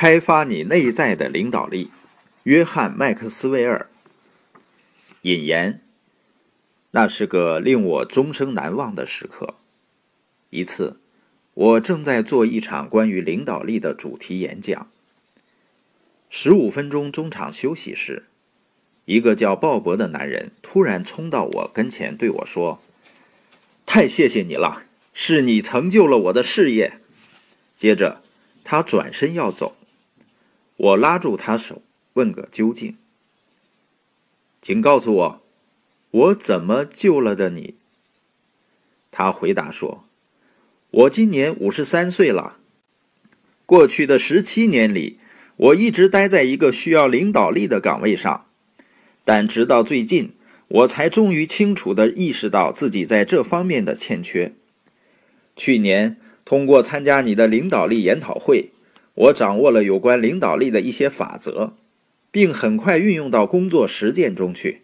开发你内在的领导力，约翰·麦克斯韦尔。引言：那是个令我终生难忘的时刻。一次，我正在做一场关于领导力的主题演讲。十五分钟中场休息时，一个叫鲍勃的男人突然冲到我跟前对我说：“太谢谢你了，是你成就了我的事业。”接着，他转身要走，我拉住他手，问个究竟。请告诉我，我怎么救了的你？他回答说：“我今年五十三岁了，过去的十七年里，我一直待在一个需要领导力的岗位上，但直到最近，我才终于清楚的意识到自己在这方面的欠缺。去年。”通过参加你的领导力研讨会，我掌握了有关领导力的一些法则，并很快运用到工作实践中去。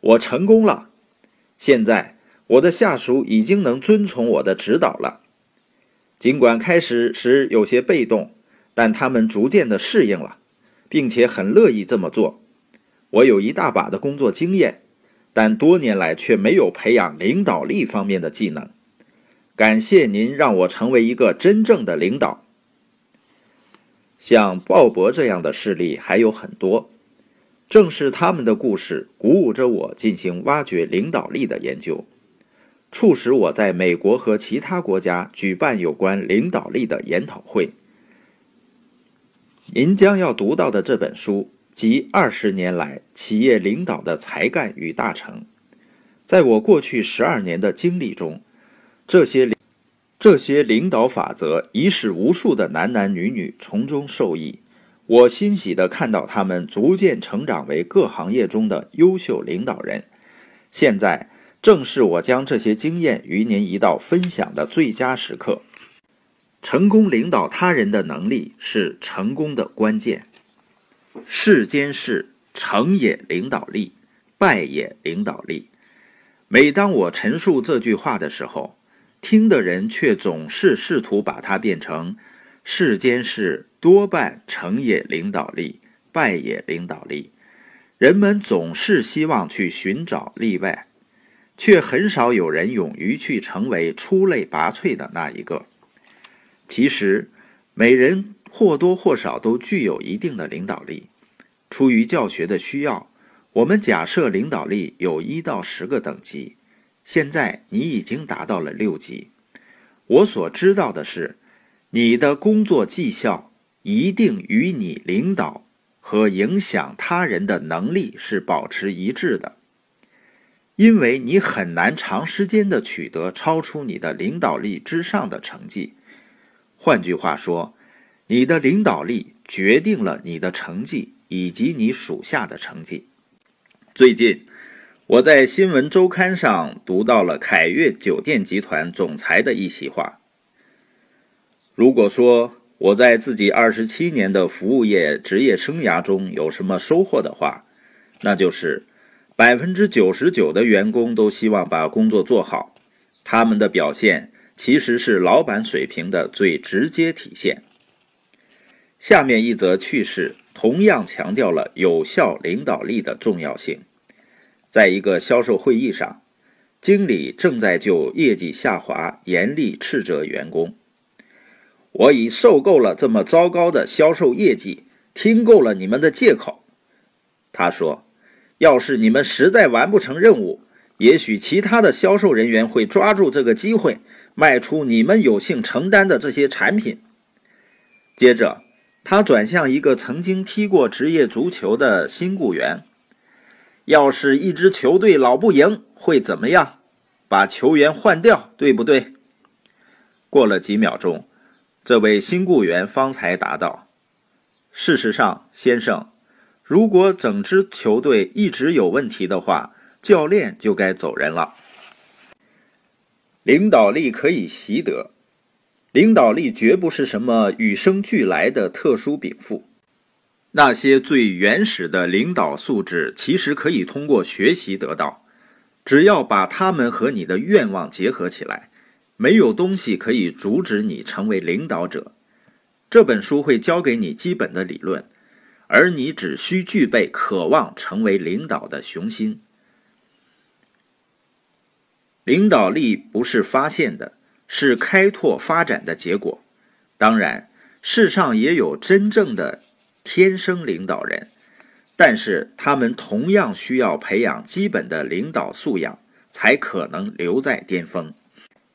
我成功了。现在，我的下属已经能遵从我的指导了。尽管开始时有些被动，但他们逐渐的适应了，并且很乐意这么做。我有一大把的工作经验，但多年来却没有培养领导力方面的技能。感谢您让我成为一个真正的领导。像鲍勃这样的事例还有很多，正是他们的故事鼓舞着我进行挖掘领导力的研究，促使我在美国和其他国家举办有关领导力的研讨会。您将要读到的这本书集二十年来企业领导的才干与大成，在我过去十二年的经历中。这些领这些领导法则已使无数的男男女女从中受益。我欣喜地看到他们逐渐成长为各行业中的优秀领导人。现在正是我将这些经验与您一道分享的最佳时刻。成功领导他人的能力是成功的关键。世间事，成也领导力，败也领导力。每当我陈述这句话的时候，听的人却总是试图把它变成世间事，多半成也领导力，败也领导力。人们总是希望去寻找例外，却很少有人勇于去成为出类拔萃的那一个。其实，每人或多或少都具有一定的领导力。出于教学的需要，我们假设领导力有一到十个等级。现在你已经达到了六级。我所知道的是，你的工作绩效一定与你领导和影响他人的能力是保持一致的，因为你很难长时间的取得超出你的领导力之上的成绩。换句话说，你的领导力决定了你的成绩以及你属下的成绩。最近。我在新闻周刊上读到了凯悦酒店集团总裁的一席话。如果说我在自己二十七年的服务业职业生涯中有什么收获的话，那就是百分之九十九的员工都希望把工作做好，他们的表现其实是老板水平的最直接体现。下面一则趣事同样强调了有效领导力的重要性。在一个销售会议上，经理正在就业绩下滑严厉斥责员工：“我已受够了这么糟糕的销售业绩，听够了你们的借口。”他说：“要是你们实在完不成任务，也许其他的销售人员会抓住这个机会卖出你们有幸承担的这些产品。”接着，他转向一个曾经踢过职业足球的新雇员。要是一支球队老不赢，会怎么样？把球员换掉，对不对？过了几秒钟，这位新雇员方才答道：“事实上，先生，如果整支球队一直有问题的话，教练就该走人了。”领导力可以习得，领导力绝不是什么与生俱来的特殊禀赋。那些最原始的领导素质，其实可以通过学习得到。只要把他们和你的愿望结合起来，没有东西可以阻止你成为领导者。这本书会教给你基本的理论，而你只需具备渴望成为领导的雄心。领导力不是发现的，是开拓发展的结果。当然，世上也有真正的天生领导人，但是他们同样需要培养基本的领导素养，才可能留在巅峰。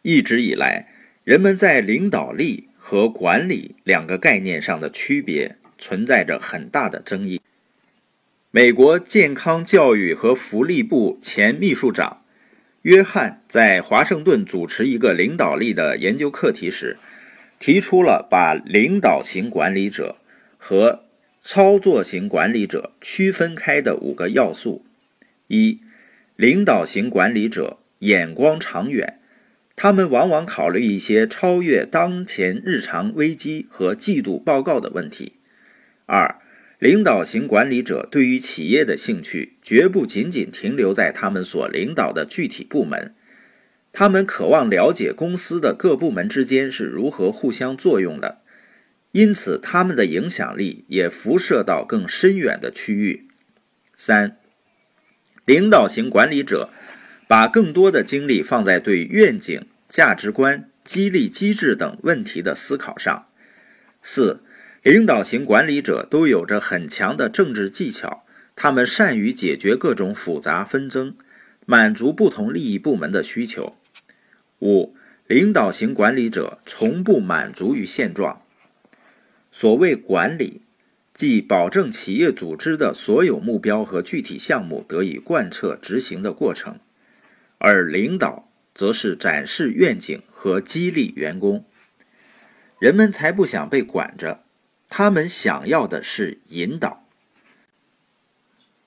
一直以来，人们在领导力和管理两个概念上的区别存在着很大的争议。美国健康教育和福利部前秘书长。约翰在华盛顿主持一个领导力的研究课题时，提出了把领导型管理者和操作型管理者区分开的五个要素：一、领导型管理者眼光长远，他们往往考虑一些超越当前日常危机和季度报告的问题；二、领导型管理者对于企业的兴趣绝不仅仅停留在他们所领导的具体部门，他们渴望了解公司的各部门之间是如何互相作用的，因此他们的影响力也辐射到更深远的区域。三、领导型管理者把更多的精力放在对愿景、价值观、激励机制等问题的思考上。四。领导型管理者都有着很强的政治技巧，他们善于解决各种复杂纷争，满足不同利益部门的需求。五，领导型管理者从不满足于现状。所谓管理，即保证企业组织的所有目标和具体项目得以贯彻执行的过程，而领导则是展示愿景和激励员工。人们才不想被管着。他们想要的是引导。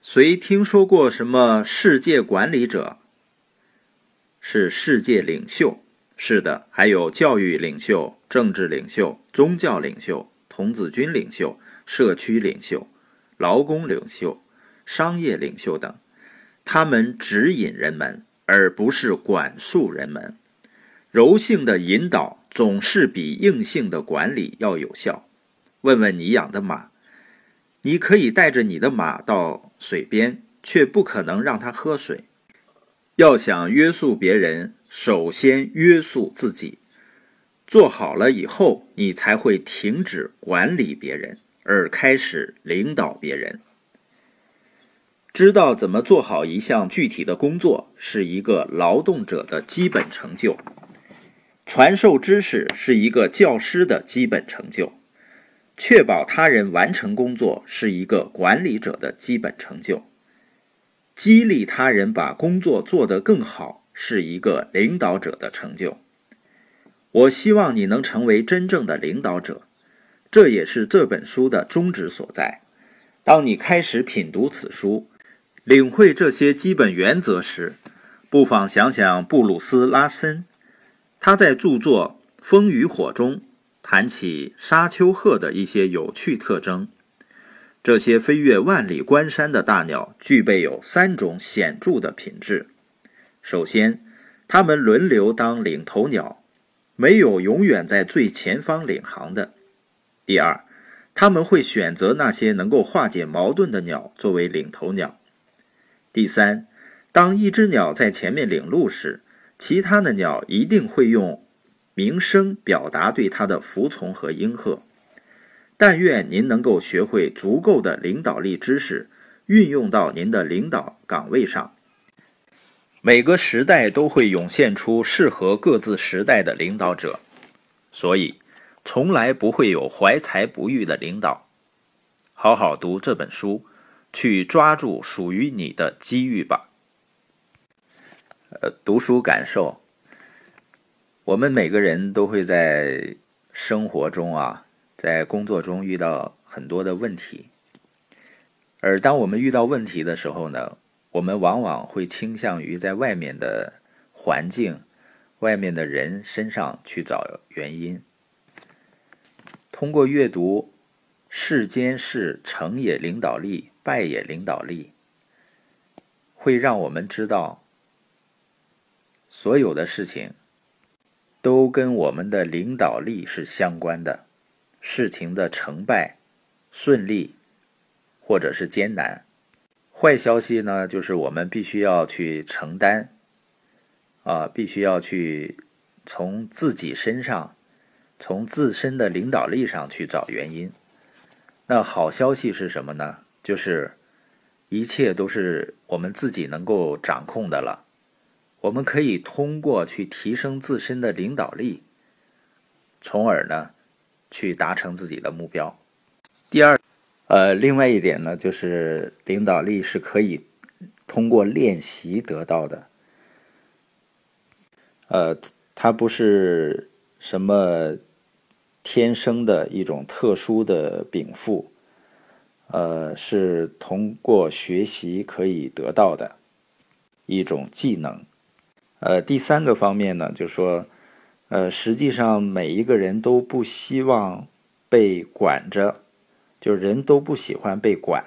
谁听说过什么世界管理者？是世界领袖。是的，还有教育领袖、政治领袖、宗教领袖、童子军领袖、社区领袖、劳工领袖、商业领袖等。他们指引人们，而不是管束人们。柔性的引导总是比硬性的管理要有效。问问你养的马，你可以带着你的马到水边，却不可能让它喝水。要想约束别人，首先约束自己。做好了以后，你才会停止管理别人，而开始领导别人。知道怎么做好一项具体的工作，是一个劳动者的基本成就；传授知识是一个教师的基本成就。确保他人完成工作是一个管理者的基本成就，激励他人把工作做得更好是一个领导者的成就。我希望你能成为真正的领导者，这也是这本书的宗旨所在。当你开始品读此书，领会这些基本原则时，不妨想想布鲁斯·拉森，他在著作《风与火》中。谈起沙丘鹤的一些有趣特征，这些飞越万里关山的大鸟具备有三种显著的品质：首先，它们轮流当领头鸟，没有永远在最前方领航的；第二，他们会选择那些能够化解矛盾的鸟作为领头鸟；第三，当一只鸟在前面领路时，其他的鸟一定会用。名声表达对他的服从和应和。但愿您能够学会足够的领导力知识，运用到您的领导岗位上。每个时代都会涌现出适合各自时代的领导者，所以从来不会有怀才不遇的领导。好好读这本书，去抓住属于你的机遇吧。呃，读书感受。我们每个人都会在生活中啊，在工作中遇到很多的问题，而当我们遇到问题的时候呢，我们往往会倾向于在外面的环境、外面的人身上去找原因。通过阅读《世间事成也领导力，败也领导力》，会让我们知道所有的事情。都跟我们的领导力是相关的。事情的成败、顺利或者是艰难。坏消息呢，就是我们必须要去承担，啊，必须要去从自己身上，从自身的领导力上去找原因。那好消息是什么呢？就是一切都是我们自己能够掌控的了。我们可以通过去提升自身的领导力，从而呢，去达成自己的目标。第二，呃，另外一点呢，就是领导力是可以通过练习得到的。呃，它不是什么天生的一种特殊的禀赋，呃，是通过学习可以得到的一种技能。呃，第三个方面呢，就是说，呃，实际上每一个人都不希望被管着，就人都不喜欢被管，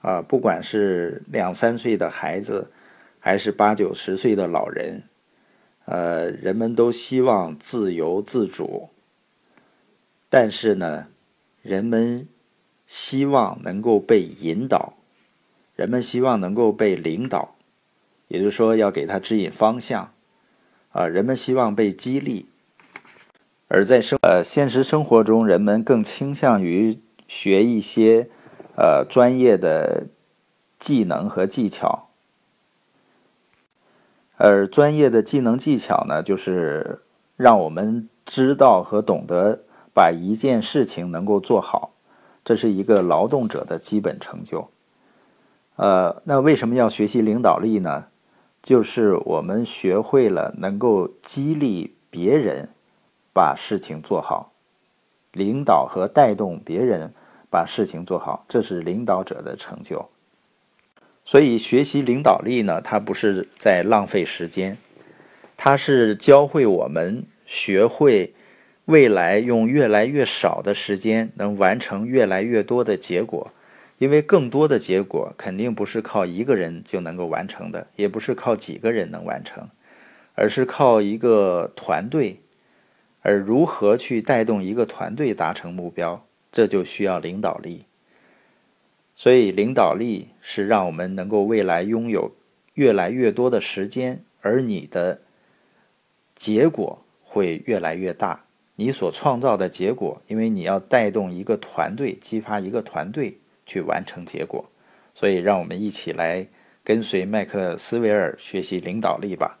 啊，不管是两三岁的孩子，还是八九十岁的老人，呃，人们都希望自由自主，但是呢，人们希望能够被引导，人们希望能够被领导。也就是说，要给他指引方向，啊，人们希望被激励，而在生呃现实生活中，人们更倾向于学一些呃专业的技能和技巧，而专业的技能技巧呢，就是让我们知道和懂得把一件事情能够做好，这是一个劳动者的基本成就。呃，那为什么要学习领导力呢？就是我们学会了能够激励别人把事情做好，领导和带动别人把事情做好，这是领导者的成就。所以学习领导力呢，它不是在浪费时间，它是教会我们学会未来用越来越少的时间能完成越来越多的结果。因为更多的结果肯定不是靠一个人就能够完成的，也不是靠几个人能完成，而是靠一个团队。而如何去带动一个团队达成目标，这就需要领导力。所以，领导力是让我们能够未来拥有越来越多的时间，而你的结果会越来越大。你所创造的结果，因为你要带动一个团队，激发一个团队。去完成结果，所以让我们一起来跟随麦克斯韦尔学习领导力吧。